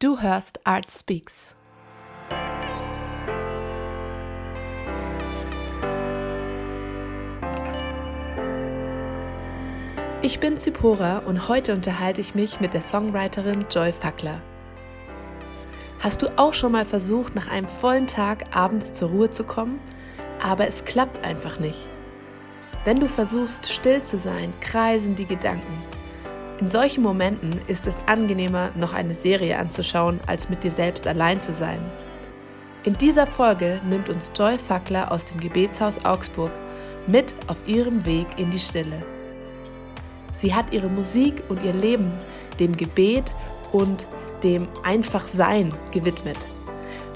Du hörst Art Speaks. Ich bin Zipora und heute unterhalte ich mich mit der Songwriterin Joy Fackler. Hast du auch schon mal versucht, nach einem vollen Tag abends zur Ruhe zu kommen, aber es klappt einfach nicht? Wenn du versuchst, still zu sein, kreisen die Gedanken. In solchen Momenten ist es angenehmer, noch eine Serie anzuschauen, als mit dir selbst allein zu sein. In dieser Folge nimmt uns Joy Fackler aus dem Gebetshaus Augsburg mit auf ihrem Weg in die Stille. Sie hat ihre Musik und ihr Leben dem Gebet und dem Einfachsein gewidmet.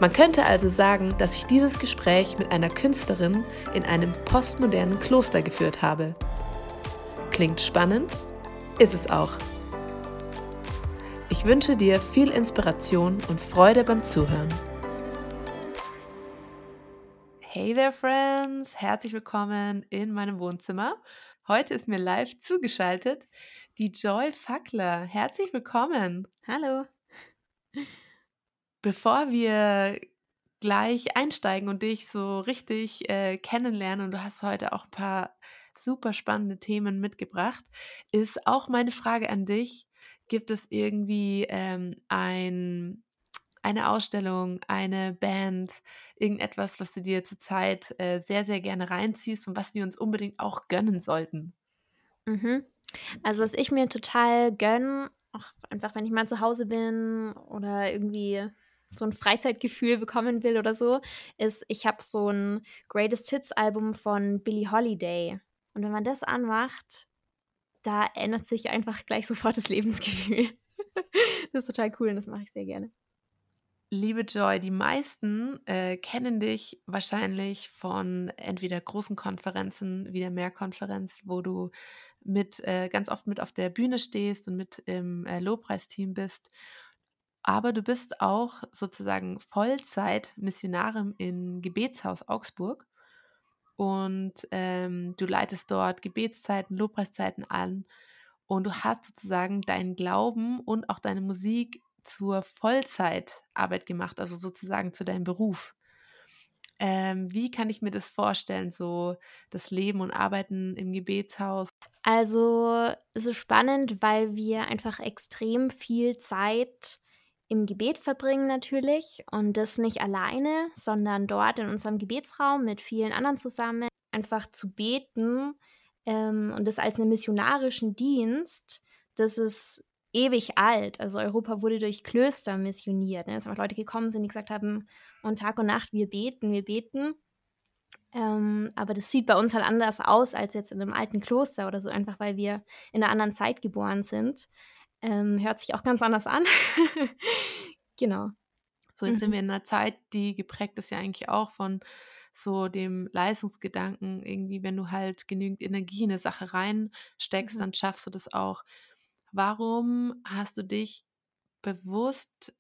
Man könnte also sagen, dass ich dieses Gespräch mit einer Künstlerin in einem postmodernen Kloster geführt habe. Klingt spannend? Ist es auch. Ich wünsche dir viel Inspiration und Freude beim Zuhören. Hey there, Friends! Herzlich willkommen in meinem Wohnzimmer. Heute ist mir live zugeschaltet die Joy Fackler. Herzlich willkommen. Hallo. Bevor wir gleich einsteigen und dich so richtig äh, kennenlernen, und du hast heute auch ein paar super spannende Themen mitgebracht, ist auch meine Frage an dich. Gibt es irgendwie ähm, ein, eine Ausstellung, eine Band, irgendetwas, was du dir zurzeit äh, sehr, sehr gerne reinziehst und was wir uns unbedingt auch gönnen sollten? Mhm. Also, was ich mir total gönne, einfach, wenn ich mal zu Hause bin oder irgendwie so ein Freizeitgefühl bekommen will oder so, ist, ich habe so ein Greatest Hits Album von Billie Holiday. Und wenn man das anmacht, da ändert sich einfach gleich sofort das Lebensgefühl. Das ist total cool und das mache ich sehr gerne. Liebe Joy, die meisten äh, kennen dich wahrscheinlich von entweder großen Konferenzen wie der Mehrkonferenz, wo du mit äh, ganz oft mit auf der Bühne stehst und mit im äh, Lobpreisteam bist aber du bist auch sozusagen Vollzeit-Missionarin im Gebetshaus Augsburg und ähm, du leitest dort Gebetszeiten, Lobpreiszeiten an und du hast sozusagen deinen Glauben und auch deine Musik zur Vollzeitarbeit gemacht, also sozusagen zu deinem Beruf. Ähm, wie kann ich mir das vorstellen, so das Leben und Arbeiten im Gebetshaus? Also es ist spannend, weil wir einfach extrem viel Zeit im Gebet verbringen natürlich und das nicht alleine, sondern dort in unserem Gebetsraum mit vielen anderen zusammen einfach zu beten ähm, und das als einen missionarischen Dienst, das ist ewig alt. Also Europa wurde durch Klöster missioniert. Ne? Dass einfach Leute gekommen sind, die gesagt haben, und Tag und Nacht, wir beten, wir beten. Ähm, aber das sieht bei uns halt anders aus als jetzt in einem alten Kloster oder so, einfach weil wir in einer anderen Zeit geboren sind. Ähm, hört sich auch ganz anders an. genau. So, jetzt mhm. sind wir in einer Zeit, die geprägt ist ja eigentlich auch von so dem Leistungsgedanken, irgendwie, wenn du halt genügend Energie in eine Sache reinsteckst, mhm. dann schaffst du das auch. Warum hast du dich bewusst,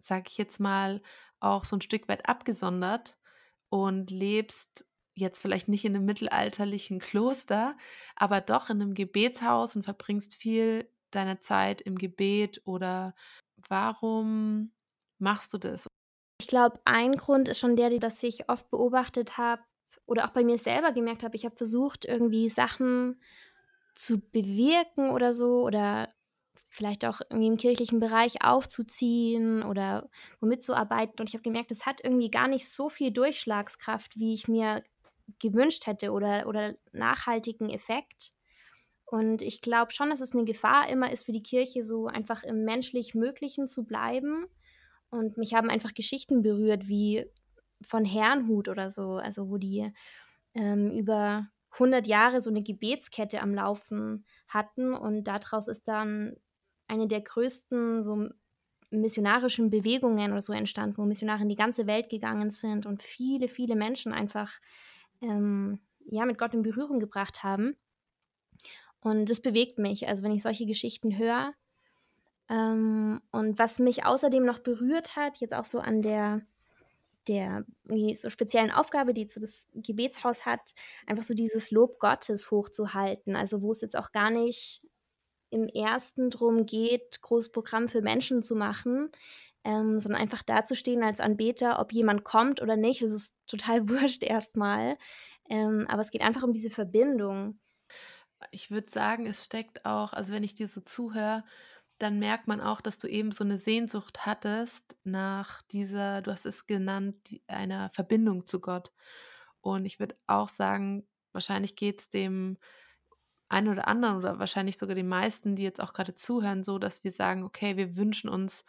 sag ich jetzt mal, auch so ein Stück weit abgesondert und lebst jetzt vielleicht nicht in einem mittelalterlichen Kloster, aber doch in einem Gebetshaus und verbringst viel deiner Zeit im Gebet oder warum machst du das? Ich glaube, ein Grund ist schon der, dass ich oft beobachtet habe oder auch bei mir selber gemerkt habe, ich habe versucht, irgendwie Sachen zu bewirken oder so oder vielleicht auch irgendwie im kirchlichen Bereich aufzuziehen oder womit zu arbeiten. Und ich habe gemerkt, es hat irgendwie gar nicht so viel Durchschlagskraft, wie ich mir gewünscht hätte oder, oder nachhaltigen Effekt. Und ich glaube schon, dass es eine Gefahr immer ist für die Kirche, so einfach im menschlich Möglichen zu bleiben. Und mich haben einfach Geschichten berührt, wie von Herrnhut oder so, also wo die ähm, über 100 Jahre so eine Gebetskette am Laufen hatten und daraus ist dann eine der größten so missionarischen Bewegungen oder so entstanden, wo Missionare in die ganze Welt gegangen sind und viele, viele Menschen einfach ähm, ja, mit Gott in Berührung gebracht haben. Und das bewegt mich, also wenn ich solche Geschichten höre. Ähm, und was mich außerdem noch berührt hat, jetzt auch so an der, der so speziellen Aufgabe, die so das Gebetshaus hat, einfach so dieses Lob Gottes hochzuhalten. Also wo es jetzt auch gar nicht im ersten drum geht, großes Programm für Menschen zu machen, ähm, sondern einfach dazustehen als Anbeter, ob jemand kommt oder nicht. Das ist total wurscht erstmal. Ähm, aber es geht einfach um diese Verbindung. Ich würde sagen, es steckt auch, also wenn ich dir so zuhöre, dann merkt man auch, dass du eben so eine Sehnsucht hattest nach dieser, du hast es genannt, die, einer Verbindung zu Gott. Und ich würde auch sagen, wahrscheinlich geht es dem einen oder anderen oder wahrscheinlich sogar den meisten, die jetzt auch gerade zuhören, so, dass wir sagen, okay, wir wünschen uns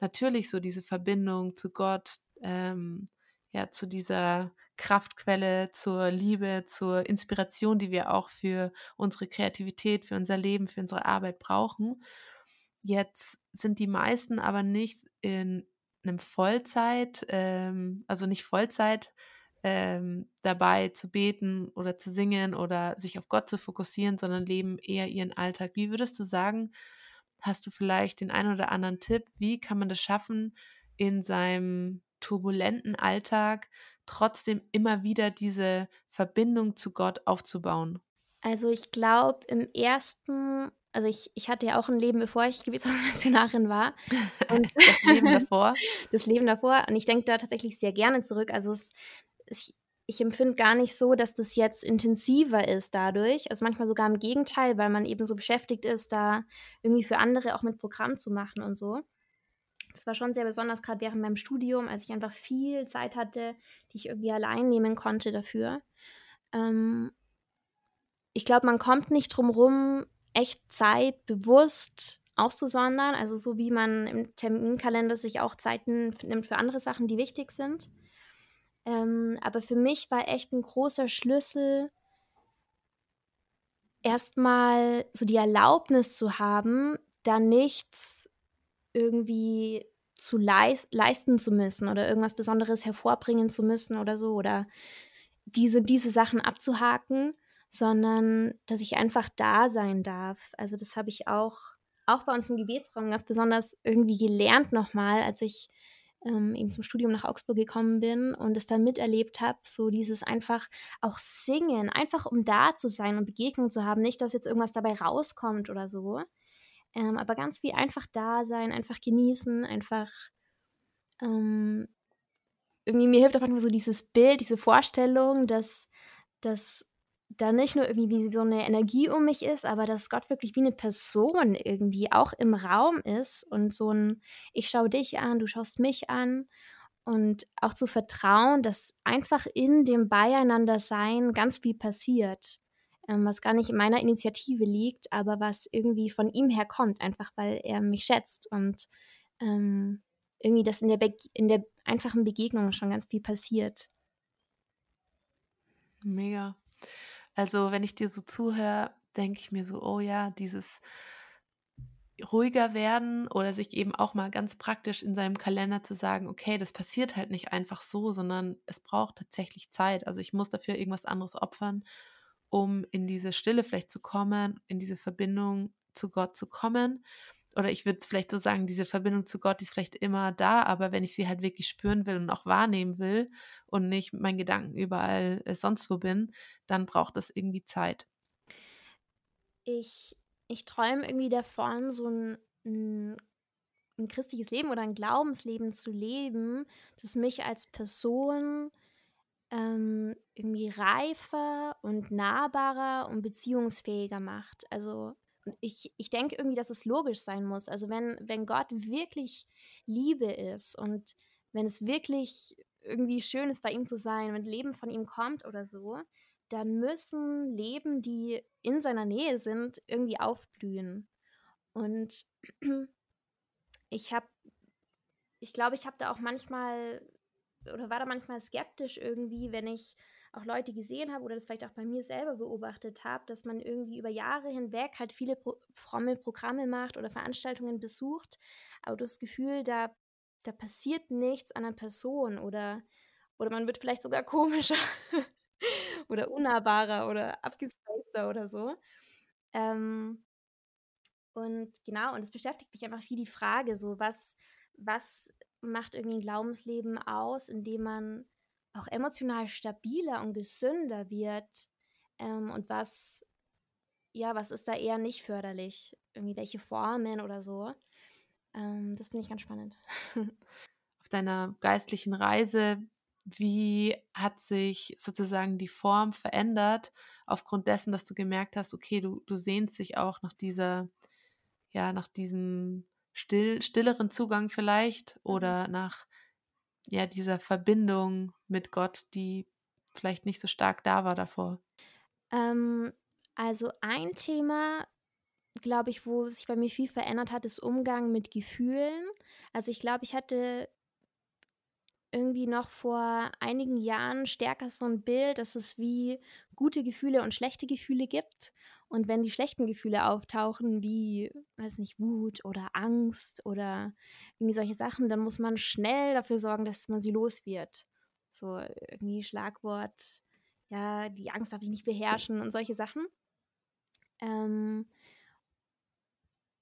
natürlich so diese Verbindung zu Gott, ähm, ja, zu dieser Kraftquelle, zur Liebe, zur Inspiration, die wir auch für unsere Kreativität, für unser Leben, für unsere Arbeit brauchen. Jetzt sind die meisten aber nicht in einem Vollzeit, ähm, also nicht Vollzeit ähm, dabei zu beten oder zu singen oder sich auf Gott zu fokussieren, sondern leben eher ihren Alltag. Wie würdest du sagen, hast du vielleicht den einen oder anderen Tipp, wie kann man das schaffen, in seinem turbulenten Alltag trotzdem immer wieder diese Verbindung zu Gott aufzubauen? Also ich glaube, im ersten, also ich, ich hatte ja auch ein Leben, bevor ich Gebetshausmissionarin war. Und das Leben davor? das Leben davor. Und ich denke da tatsächlich sehr gerne zurück. Also es, es, ich empfinde gar nicht so, dass das jetzt intensiver ist dadurch. Also manchmal sogar im Gegenteil, weil man eben so beschäftigt ist, da irgendwie für andere auch mit Programm zu machen und so. Das war schon sehr besonders, gerade während meinem Studium, als ich einfach viel Zeit hatte, die ich irgendwie allein nehmen konnte dafür. Ähm, ich glaube, man kommt nicht drum rum, echt Zeit bewusst auszusondern. Also so wie man im Terminkalender sich auch Zeiten nimmt für andere Sachen, die wichtig sind. Ähm, aber für mich war echt ein großer Schlüssel, erstmal so die Erlaubnis zu haben, da nichts irgendwie zu leis leisten zu müssen oder irgendwas Besonderes hervorbringen zu müssen oder so oder diese, diese Sachen abzuhaken, sondern dass ich einfach da sein darf. Also das habe ich auch, auch bei uns im Gebetsraum ganz besonders irgendwie gelernt nochmal, als ich ähm, eben zum Studium nach Augsburg gekommen bin und es dann miterlebt habe, so dieses einfach auch singen, einfach um da zu sein und Begegnungen zu haben, nicht, dass jetzt irgendwas dabei rauskommt oder so, ähm, aber ganz wie einfach da sein, einfach genießen, einfach ähm, irgendwie mir hilft auch manchmal so dieses Bild, diese Vorstellung, dass, dass da nicht nur irgendwie wie so eine Energie um mich ist, aber dass Gott wirklich wie eine Person irgendwie auch im Raum ist und so ein, ich schaue dich an, du schaust mich an. Und auch zu vertrauen, dass einfach in dem Beieinander-Sein ganz viel passiert, was gar nicht in meiner Initiative liegt, aber was irgendwie von ihm herkommt, einfach weil er mich schätzt und ähm, irgendwie, dass in der, in der einfachen Begegnung schon ganz viel passiert. Mega. Also, wenn ich dir so zuhöre, denke ich mir so, oh ja, dieses ruhiger werden oder sich eben auch mal ganz praktisch in seinem Kalender zu sagen, okay, das passiert halt nicht einfach so, sondern es braucht tatsächlich Zeit. Also ich muss dafür irgendwas anderes opfern, um in diese Stille vielleicht zu kommen, in diese Verbindung zu Gott zu kommen. Oder ich würde vielleicht so sagen, diese Verbindung zu Gott die ist vielleicht immer da, aber wenn ich sie halt wirklich spüren will und auch wahrnehmen will und nicht mit meinen Gedanken überall äh, sonst wo bin, dann braucht das irgendwie Zeit. Ich, ich träume irgendwie davon, so ein, ein, ein christliches Leben oder ein Glaubensleben zu leben, das mich als Person ähm, irgendwie reifer und nahbarer und beziehungsfähiger macht. Also ich, ich denke irgendwie, dass es logisch sein muss. Also wenn, wenn Gott wirklich Liebe ist und wenn es wirklich irgendwie schön ist, bei ihm zu sein, wenn Leben von ihm kommt oder so, dann müssen Leben, die in seiner Nähe sind, irgendwie aufblühen. Und ich habe, ich glaube, ich habe da auch manchmal oder war da manchmal skeptisch irgendwie, wenn ich auch Leute gesehen habe oder das vielleicht auch bei mir selber beobachtet habe, dass man irgendwie über Jahre hinweg halt viele pro fromme Programme macht oder Veranstaltungen besucht, aber das Gefühl, da, da passiert nichts an einer Person oder, oder man wird vielleicht sogar komischer oder unnahbarer oder abgespaceter oder so. Ähm, und genau, und es beschäftigt mich einfach viel die Frage, so was, was macht irgendwie ein Glaubensleben aus, indem man auch emotional stabiler und gesünder wird ähm, und was, ja, was ist da eher nicht förderlich irgendwie welche Formen oder so. Ähm, das finde ich ganz spannend. Auf deiner geistlichen Reise, wie hat sich sozusagen die Form verändert aufgrund dessen, dass du gemerkt hast, okay, du, du sehnst dich auch nach dieser, ja, nach diesem still, stilleren Zugang vielleicht Mhm. oder nach ja, dieser Verbindung mit Gott, die vielleicht nicht so stark da war davor? Ähm, also ein Thema, glaube ich, wo sich bei mir viel verändert hat, ist Umgang mit Gefühlen. Also ich glaube, ich hatte irgendwie noch vor einigen Jahren stärker so ein Bild, dass es wie gute Gefühle und schlechte Gefühle gibt. Und wenn die schlechten Gefühle auftauchen, wie, weiß nicht, Wut oder Angst oder irgendwie solche Sachen, dann muss man schnell dafür sorgen, dass man sie los wird. So irgendwie Schlagwort, ja, die Angst darf ich nicht beherrschen und solche Sachen. Ähm,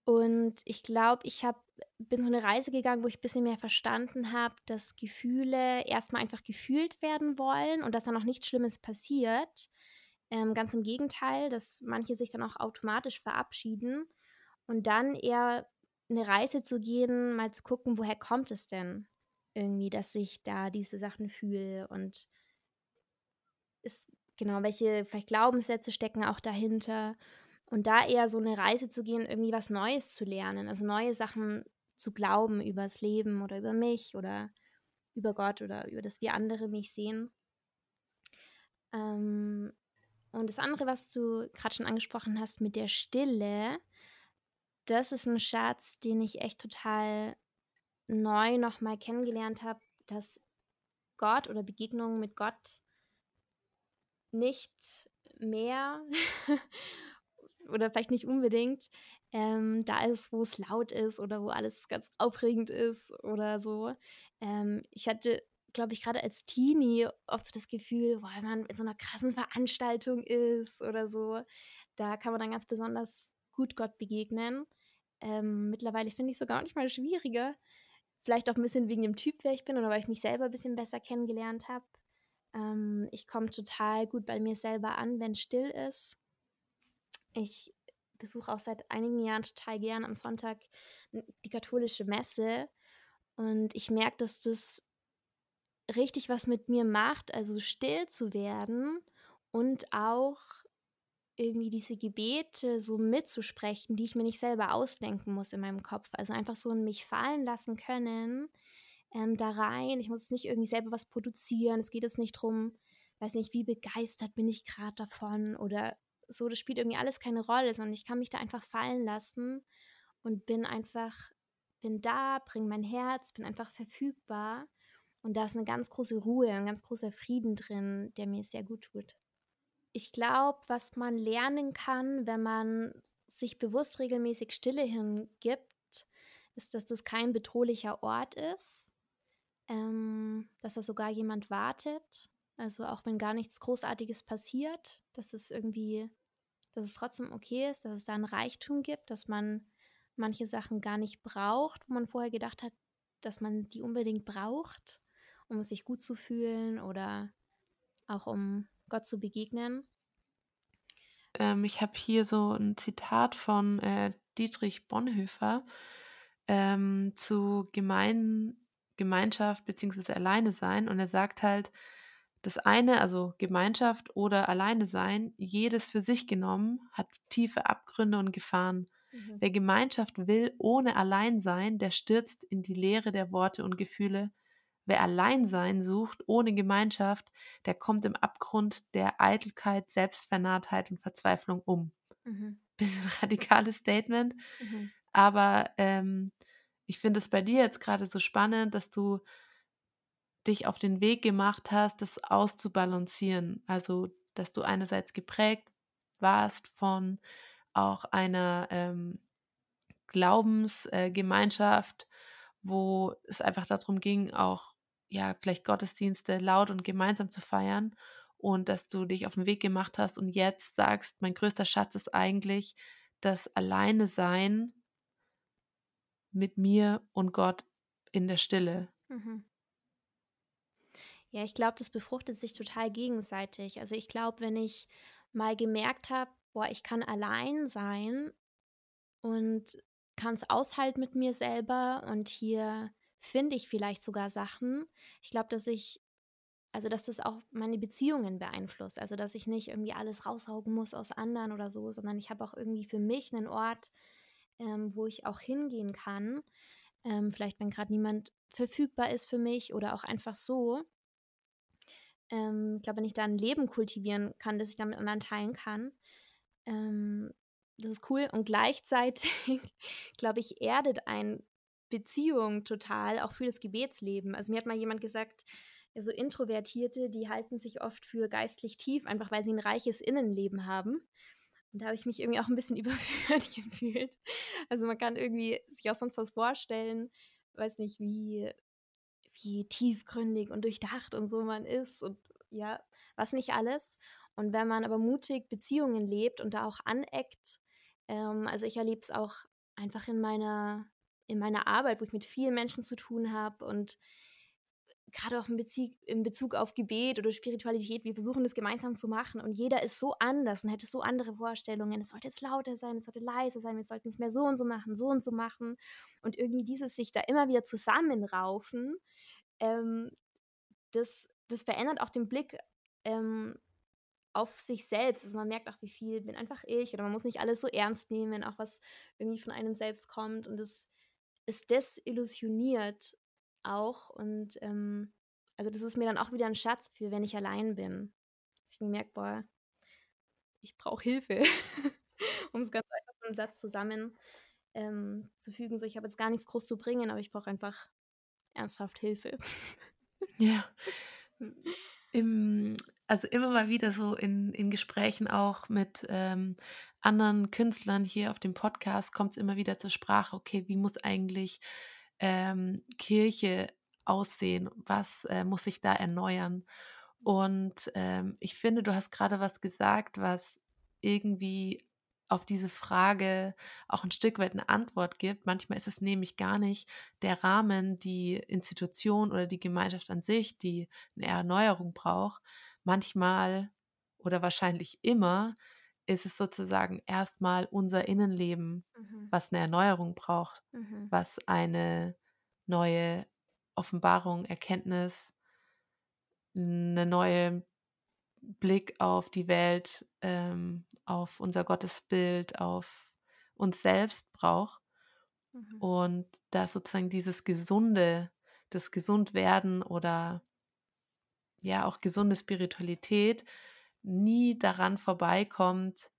und ich glaube, ich habe bin so eine Reise gegangen, wo ich ein bisschen mehr verstanden habe, dass Gefühle erstmal einfach gefühlt werden wollen und dass da noch nichts Schlimmes passiert. Ähm, ganz im Gegenteil, dass manche sich dann auch automatisch verabschieden und dann eher eine Reise zu gehen, mal zu gucken, woher kommt es denn irgendwie, dass ich da diese Sachen fühle und ist genau, welche vielleicht Glaubenssätze stecken auch dahinter und da eher so eine Reise zu gehen, irgendwie was Neues zu lernen, also neue Sachen zu glauben übers Leben oder über mich oder über Gott oder über das, wie andere mich sehen. Ähm, und das andere, was du gerade schon angesprochen hast mit der Stille, das ist ein Schatz, den ich echt total neu noch mal kennengelernt habe, dass Gott oder Begegnungen mit Gott nicht mehr oder vielleicht nicht unbedingt ähm, da ist, wo es laut ist oder wo alles ganz aufregend ist oder so. Ähm, ich hatte, glaube ich, gerade als Teenie oft so das Gefühl, wenn man in so einer krassen Veranstaltung ist oder so, da kann man dann ganz besonders gut Gott begegnen. Ähm, mittlerweile finde ich es sogar manchmal schwieriger. Vielleicht auch ein bisschen wegen dem Typ, wer ich bin oder weil ich mich selber ein bisschen besser kennengelernt habe. Ähm, ich komme total gut bei mir selber an, wenn still ist. Ich besuche auch seit einigen Jahren total gern am Sonntag die katholische Messe und ich merke, dass das richtig was mit mir macht, also still zu werden und auch irgendwie diese Gebete so mitzusprechen, die ich mir nicht selber ausdenken muss in meinem Kopf. Also einfach so in mich fallen lassen können, ähm, da rein. Ich muss nicht irgendwie selber was produzieren. Es geht jetzt nicht drum, weiß nicht, wie begeistert bin ich gerade davon oder so. Das spielt irgendwie alles keine Rolle, sondern ich kann mich da einfach fallen lassen und bin einfach, bin da, bringe mein Herz, bin einfach verfügbar. Und da ist eine ganz große Ruhe, ein ganz großer Frieden drin, der mir sehr gut tut. Ich glaube, was man lernen kann, wenn man sich bewusst regelmäßig Stille hingibt, ist, dass das kein bedrohlicher Ort ist, ähm, dass da sogar jemand wartet. Also auch wenn gar nichts Großartiges passiert, dass es irgendwie, dass es trotzdem okay ist, dass es da einen Reichtum gibt, dass man manche Sachen gar nicht braucht, wo man vorher gedacht hat, dass man die unbedingt braucht, um sich gut zu fühlen oder auch um Gott zu begegnen. Ähm, ich habe hier so ein Zitat von äh, Dietrich Bonhoeffer ähm, zu Gemein Gemeinschaft bzw. Alleine sein und er sagt halt, das eine, also Gemeinschaft oder Alleine sein, jedes für sich genommen, hat tiefe Abgründe und Gefahren. Mhm. Wer Gemeinschaft will ohne Alleinsein, der stürzt in die Leere der Worte und Gefühle. Wer Alleinsein sucht ohne Gemeinschaft, der kommt im Abgrund der Eitelkeit, Selbstvernarrtheit und Verzweiflung um. Mhm. Bisschen radikales Statement, Mhm. aber ähm, ich finde es bei dir jetzt gerade so spannend, dass du dich auf den Weg gemacht hast, das auszubalancieren. Also, dass du einerseits geprägt warst von auch einer ähm, Glaubensgemeinschaft, äh, wo es einfach darum ging, auch ja, vielleicht Gottesdienste laut und gemeinsam zu feiern und dass du dich auf den Weg gemacht hast und jetzt sagst, mein größter Schatz ist eigentlich das Alleine sein mit mir und Gott in der Stille. Mhm. Ja, ich glaube, das befruchtet sich total gegenseitig. Also ich glaube, wenn ich mal gemerkt habe, boah, ich kann allein sein und kann es aushalten mit mir selber und hier finde ich vielleicht sogar Sachen. Ich glaube, dass ich also, dass das auch meine Beziehungen beeinflusst. Also, dass ich nicht irgendwie alles raussaugen muss aus anderen oder so, sondern ich habe auch irgendwie für mich einen Ort, ähm, wo ich auch hingehen kann. Ähm, vielleicht, wenn gerade niemand verfügbar ist für mich oder auch einfach so. Ähm, ich glaube, wenn ich da ein Leben kultivieren kann, das ich dann mit anderen teilen kann, ähm, das ist cool. Und gleichzeitig, glaube ich, erdet ein Beziehung total, auch für das Gebetsleben. Also mir hat mal jemand gesagt, ja, so Introvertierte, die halten sich oft für geistlich tief, einfach weil sie ein reiches Innenleben haben. Und da habe ich mich irgendwie auch ein bisschen überführt gefühlt. Also man kann irgendwie sich auch sonst was vorstellen, weiß nicht, wie, wie tiefgründig und durchdacht und so man ist und ja, was nicht alles. Und wenn man aber mutig Beziehungen lebt und da auch aneckt, ähm, also ich erlebe es auch einfach in meiner, in meiner Arbeit, wo ich mit vielen Menschen zu tun habe und gerade auch in Bezug, in Bezug auf Gebet oder Spiritualität, wir versuchen das gemeinsam zu machen und jeder ist so anders und hätte so andere Vorstellungen. Es sollte jetzt lauter sein, es sollte leiser sein, wir sollten es mehr so und so machen, so und so machen. Und irgendwie dieses sich da immer wieder zusammenraufen, ähm, das, das verändert auch den Blick ähm, auf sich selbst. Also man merkt auch, wie viel bin einfach ich oder man muss nicht alles so ernst nehmen, auch was irgendwie von einem selbst kommt und es ist desillusioniert auch. Und ähm, also das ist mir dann auch wieder ein Schatz für, wenn ich allein bin. Dass ich merke, boah, ich brauche Hilfe, um es ganz einfach in einen Satz zusammen ähm, zu fügen. So, ich habe jetzt gar nichts groß zu bringen, aber ich brauche einfach ernsthaft Hilfe. Ja. Im, also immer mal wieder so in, in Gesprächen auch mit ähm, anderen Künstlern hier auf dem Podcast kommt es immer wieder zur Sprache, okay, wie muss eigentlich ähm, Kirche aussehen? Was äh, muss sich da erneuern? Und ähm, ich finde, du hast gerade was gesagt, was irgendwie auf diese Frage auch ein Stück weit eine Antwort gibt. Manchmal ist es nämlich gar nicht der Rahmen, die Institution oder die Gemeinschaft an sich, die eine Erneuerung braucht. Manchmal oder wahrscheinlich immer ist es sozusagen erstmal unser Innenleben, mhm. was eine Erneuerung braucht, mhm. was eine neue Offenbarung, Erkenntnis, eine neue Blick auf die Welt, ähm, auf unser Gottesbild, auf uns selbst braucht. Mhm. Und da sozusagen dieses gesunde, das Gesundwerden oder ja auch gesunde Spiritualität nie daran vorbeikommt,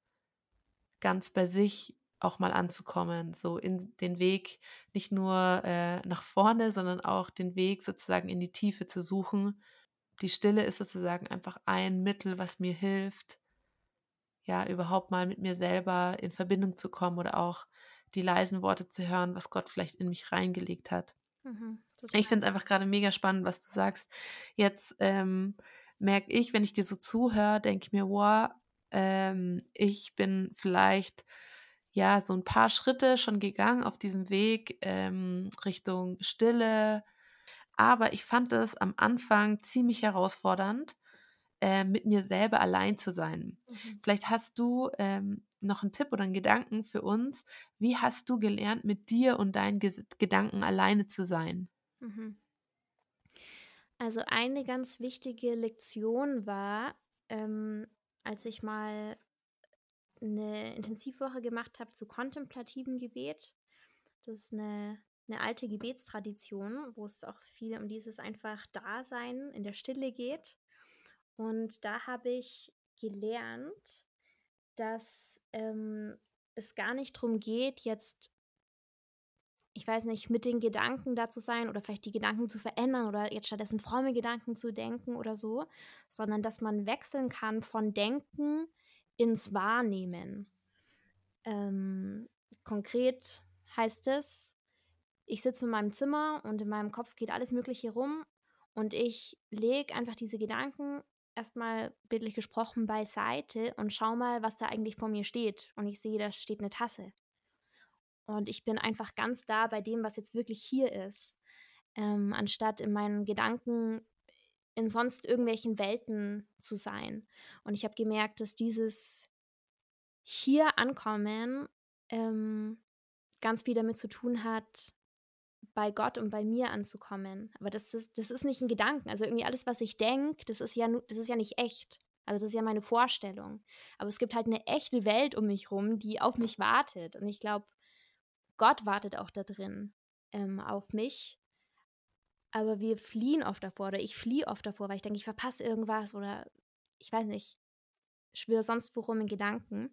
ganz bei sich auch mal anzukommen, so in den Weg nicht nur äh, nach vorne, sondern auch den Weg sozusagen in die Tiefe zu suchen. Die Stille ist sozusagen einfach ein Mittel, was mir hilft, ja, überhaupt mal mit mir selber in Verbindung zu kommen oder auch die leisen Worte zu hören, was Gott vielleicht in mich reingelegt hat. Mhm, ich finde es einfach gerade mega spannend, was du sagst. Jetzt ähm, merke ich, wenn ich dir so zuhöre, denke ich mir, wow, ähm, ich bin vielleicht ja so ein paar Schritte schon gegangen auf diesem Weg ähm, Richtung Stille. Aber ich fand es am Anfang ziemlich herausfordernd, äh, mit mir selber allein zu sein. Mhm. Vielleicht hast du ähm, noch einen Tipp oder einen Gedanken für uns. Wie hast du gelernt, mit dir und deinen Ges Gedanken alleine zu sein? Mhm. Also eine ganz wichtige Lektion war, ähm, als ich mal eine Intensivwoche gemacht habe zu kontemplativem Gebet. Das ist eine, eine alte Gebetstradition, wo es auch viel um dieses einfach Dasein in der Stille geht. Und da habe ich gelernt, dass ähm, es gar nicht darum geht, jetzt, ich weiß nicht, mit den Gedanken da zu sein oder vielleicht die Gedanken zu verändern oder jetzt stattdessen fromme Gedanken zu denken oder so, sondern dass man wechseln kann von Denken ins Wahrnehmen. Ähm, konkret heißt es, ich sitze in meinem Zimmer und in meinem Kopf geht alles Mögliche rum und ich lege einfach diese Gedanken erstmal bildlich gesprochen beiseite und schau mal, was da eigentlich vor mir steht. Und ich sehe, da steht eine Tasse. Und ich bin einfach ganz da bei dem, was jetzt wirklich hier ist, ähm, anstatt in meinen Gedanken in sonst irgendwelchen Welten zu sein. Und ich habe gemerkt, dass dieses hier ankommen ähm, ganz viel damit zu tun hat, bei Gott und bei mir anzukommen. Aber das ist, das ist nicht ein Gedanken. Also irgendwie alles, was ich denke, das ist ja das ist ja nicht echt. Also das ist ja meine Vorstellung. Aber es gibt halt eine echte Welt um mich rum, die auf mich wartet. Und ich glaube, Gott wartet auch da drin ähm, auf mich. Aber wir fliehen oft davor oder ich fliehe oft davor, weil ich denke, ich verpasse irgendwas oder ich weiß nicht, schwöre sonst worum in Gedanken.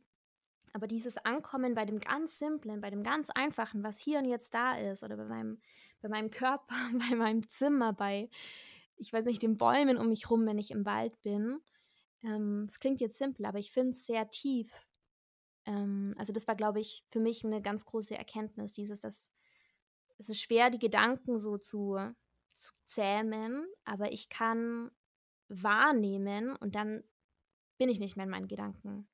Aber dieses Ankommen bei dem ganz Simplen, bei dem ganz Einfachen, was hier und jetzt da ist, oder bei meinem, bei meinem Körper, bei meinem Zimmer, bei, ich weiß nicht, den Bäumen um mich rum, wenn ich im Wald bin. Ähm, das klingt jetzt simpel, aber ich finde es sehr tief. Ähm, also das war, glaube ich, für mich eine ganz große Erkenntnis, dieses, dass es ist schwer, die Gedanken so zu, zu zähmen, aber ich kann wahrnehmen und dann bin ich nicht mehr in meinen Gedanken.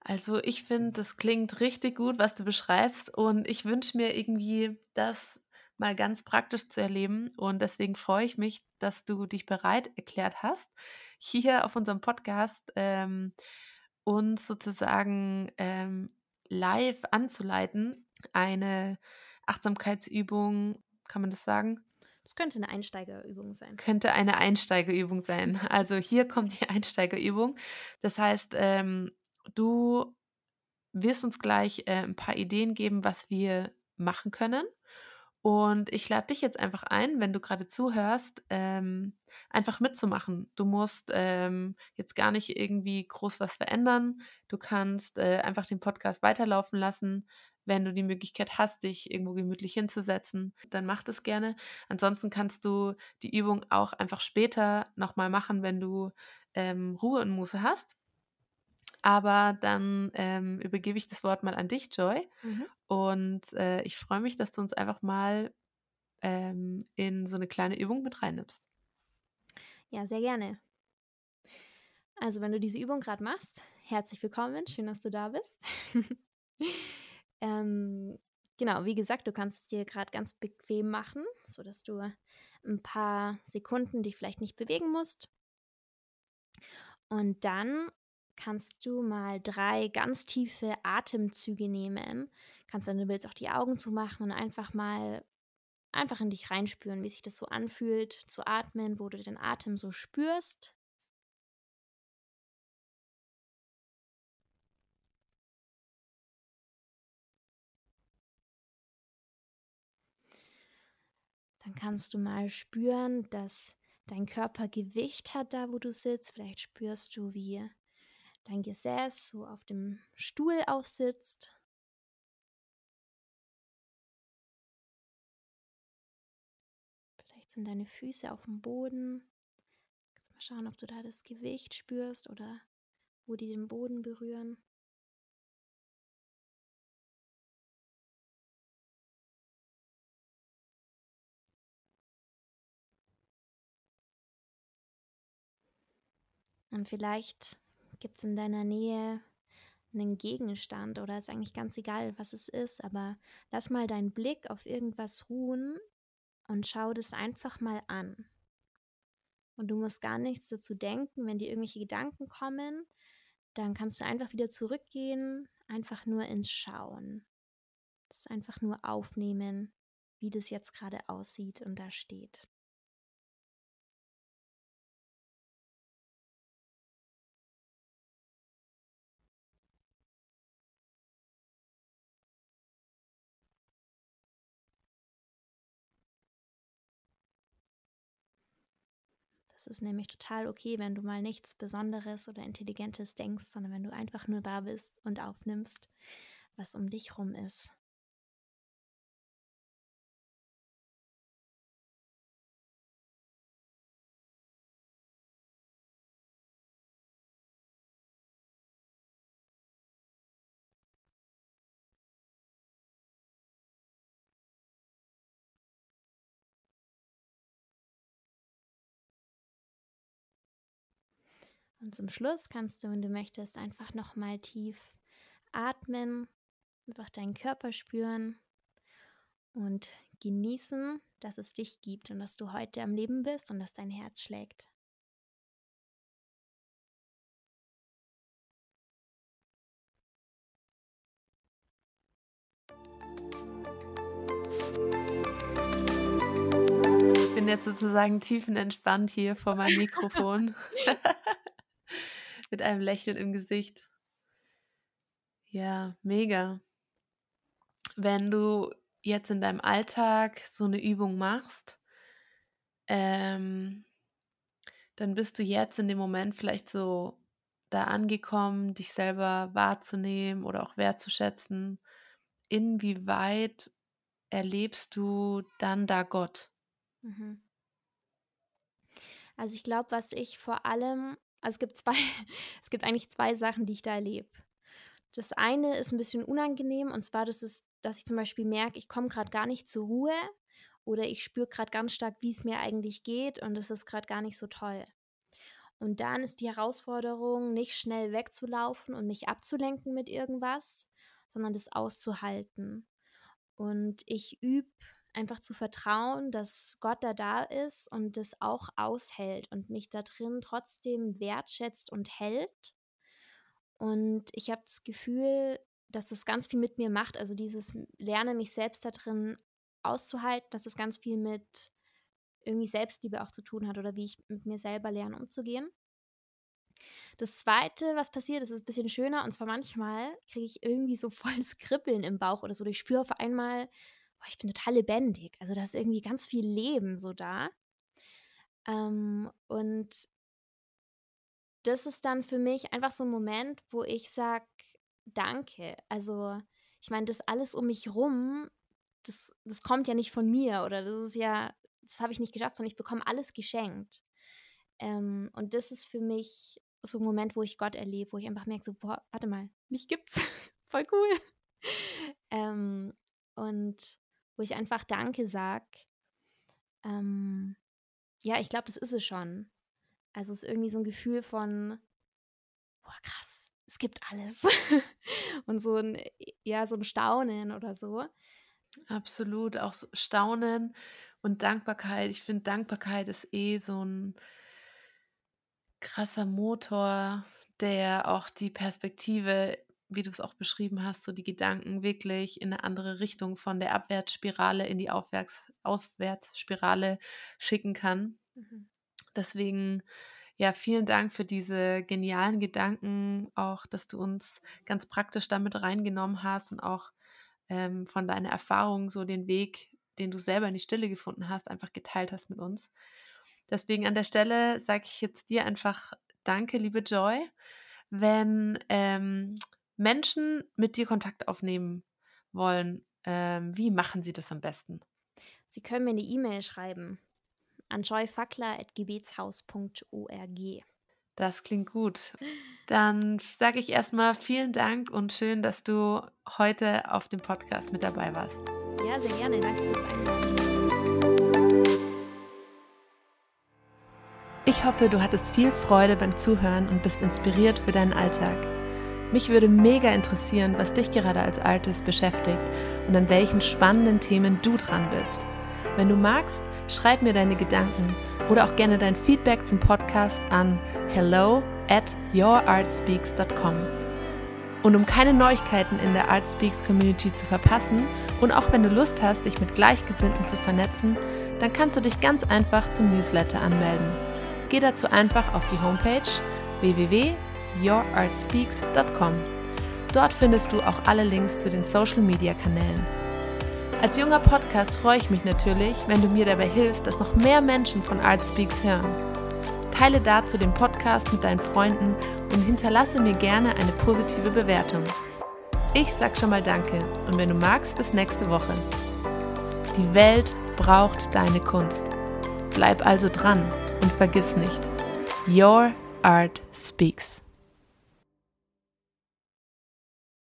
Also ich finde, das klingt richtig gut, was du beschreibst und ich wünsche mir irgendwie, das mal ganz praktisch zu erleben und deswegen freue ich mich, dass du dich bereit erklärt hast, hier auf unserem Podcast ähm, uns sozusagen ähm, live anzuleiten, eine Achtsamkeitsübung, kann man das sagen? Das könnte eine Einsteigerübung sein. Könnte eine Einsteigerübung sein. Also hier kommt die Einsteigerübung. Das heißt, ähm, du wirst uns gleich äh, ein paar Ideen geben, was wir machen können. Und ich lade dich jetzt einfach ein, wenn du gerade zuhörst, ähm, einfach mitzumachen. Du musst ähm, jetzt gar nicht irgendwie groß was verändern. Du kannst äh, einfach den Podcast weiterlaufen lassen. Wenn du die Möglichkeit hast, dich irgendwo gemütlich hinzusetzen, dann mach das gerne. Ansonsten kannst du die Übung auch einfach später nochmal machen, wenn du ähm, Ruhe und Muße hast. Aber dann ähm, übergebe ich das Wort mal an dich, Joy. Mhm. Und äh, ich freue mich, dass du uns einfach mal ähm, in so eine kleine Übung mit reinnimmst. Ja, sehr gerne. Also, wenn du diese Übung gerade machst, herzlich willkommen. Schön, dass du da bist. ähm, genau, wie gesagt, du kannst es dir gerade ganz bequem machen, sodass du ein paar Sekunden dich vielleicht nicht bewegen musst. Und dann kannst du mal drei ganz tiefe Atemzüge nehmen. Kannst, wenn du willst, auch die Augen zumachen und einfach mal einfach in dich reinspüren, wie sich das so anfühlt, zu atmen, wo du den Atem so spürst. Dann kannst du mal spüren, dass dein Körper Gewicht hat da, wo du sitzt. Vielleicht spürst du, wie dein Gesäß so auf dem Stuhl aufsitzt. Vielleicht sind deine Füße auf dem Boden. Kannst mal schauen, ob du da das Gewicht spürst oder wo die den Boden berühren. Und vielleicht Gibt es in deiner Nähe einen Gegenstand oder ist eigentlich ganz egal, was es ist, aber lass mal deinen Blick auf irgendwas ruhen und schau das einfach mal an. Und du musst gar nichts dazu denken, wenn dir irgendwelche Gedanken kommen, dann kannst du einfach wieder zurückgehen, einfach nur ins Schauen. Das einfach nur aufnehmen, wie das jetzt gerade aussieht und da steht. Es ist nämlich total okay, wenn du mal nichts Besonderes oder Intelligentes denkst, sondern wenn du einfach nur da bist und aufnimmst, was um dich rum ist. Und zum Schluss kannst du, wenn du möchtest, einfach nochmal tief atmen, einfach deinen Körper spüren und genießen, dass es dich gibt und dass du heute am Leben bist und dass dein Herz schlägt. Ich bin jetzt sozusagen tiefenentspannt hier vor meinem Mikrofon. Mit einem Lächeln im Gesicht. Ja, mega. Wenn du jetzt in deinem Alltag so eine Übung machst, ähm, dann bist du jetzt in dem Moment vielleicht so da angekommen, dich selber wahrzunehmen oder auch wertzuschätzen. Inwieweit erlebst du dann da Gott? Mhm. Also ich glaube, was ich vor allem, also es gibt zwei, es gibt eigentlich zwei Sachen, die ich da erlebe. Das eine ist ein bisschen unangenehm und zwar, das ist, dass ich zum Beispiel merke, ich komme gerade gar nicht zur Ruhe oder ich spüre gerade ganz stark, wie es mir eigentlich geht und es ist gerade gar nicht so toll. Und dann ist die Herausforderung, nicht schnell wegzulaufen und mich abzulenken mit irgendwas, sondern das auszuhalten. Und ich übe einfach zu vertrauen, dass Gott da da ist und das auch aushält und mich da drin trotzdem wertschätzt und hält. Und ich habe das Gefühl, dass es ganz viel mit mir macht. Also dieses Lernen, mich selbst da drin auszuhalten, dass es ganz viel mit irgendwie Selbstliebe auch zu tun hat oder wie ich mit mir selber lerne umzugehen. Das Zweite, was passiert, ist, ist ein bisschen schöner und zwar manchmal kriege ich irgendwie so volles Kribbeln im Bauch oder so. Ich spüre auf einmal, boah, ich bin total lebendig. Also da ist irgendwie ganz viel Leben so da. Ähm, und das ist dann für mich einfach so ein Moment, wo ich sage, danke. Also ich meine, das alles um mich rum, das, das kommt ja nicht von mir oder das ist ja, das habe ich nicht geschafft, sondern ich bekomme alles geschenkt. Ähm, und das ist für mich so ein Moment, wo ich Gott erlebe, wo ich einfach merke, so, boah, warte mal, mich gibt's. Voll cool. ähm, und wo ich einfach Danke sag. Ähm, ja, ich glaube, das ist es schon. Also es ist irgendwie so ein Gefühl von, boah, krass, es gibt alles. und so ein, ja, so ein Staunen oder so. Absolut, auch Staunen und Dankbarkeit. Ich finde, Dankbarkeit ist eh so ein krasser Motor, der auch die Perspektive, wie du es auch beschrieben hast, so die Gedanken wirklich in eine andere Richtung von der Abwärtsspirale in die Aufwärts, Aufwärtsspirale schicken kann. Mhm. Deswegen, ja, vielen Dank für diese genialen Gedanken, auch, dass du uns ganz praktisch damit reingenommen hast und auch ähm, von deiner Erfahrung so den Weg, den du selber in die Stille gefunden hast, einfach geteilt hast mit uns. Deswegen an der Stelle sage ich jetzt dir einfach Danke, liebe Joy. Wenn ähm, Menschen mit dir Kontakt aufnehmen wollen, ähm, wie machen sie das am besten? Sie können mir eine E-Mail schreiben an joyfackler.gebetshaus.org. Das klingt gut. Dann sage ich erstmal vielen Dank und schön, dass du heute auf dem Podcast mit dabei warst. Ja, sehr gerne. Danke fürs Einladen. Ich hoffe, du hattest viel Freude beim Zuhören und bist inspiriert für deinen Alltag. Mich würde mega interessieren, was dich gerade als Artist beschäftigt und an welchen spannenden Themen du dran bist. Wenn du magst, schreib mir deine Gedanken oder auch gerne dein Feedback zum Podcast an hello at yourartspeaks.com. Und um keine Neuigkeiten in der Artspeaks Community zu verpassen und auch wenn du Lust hast, dich mit Gleichgesinnten zu vernetzen, dann kannst du dich ganz einfach zum Newsletter anmelden. Geh dazu einfach auf die Homepage www.yourartspeaks.com. Dort findest du auch alle Links zu den Social Media Kanälen. Als junger Podcast freue ich mich natürlich, wenn du mir dabei hilfst, dass noch mehr Menschen von Artspeaks hören. Teile dazu den Podcast mit deinen Freunden und hinterlasse mir gerne eine positive Bewertung. Ich sag schon mal Danke und wenn du magst, bis nächste Woche. Die Welt braucht deine Kunst. Bleib also dran und vergiss nicht, Your Art Speaks.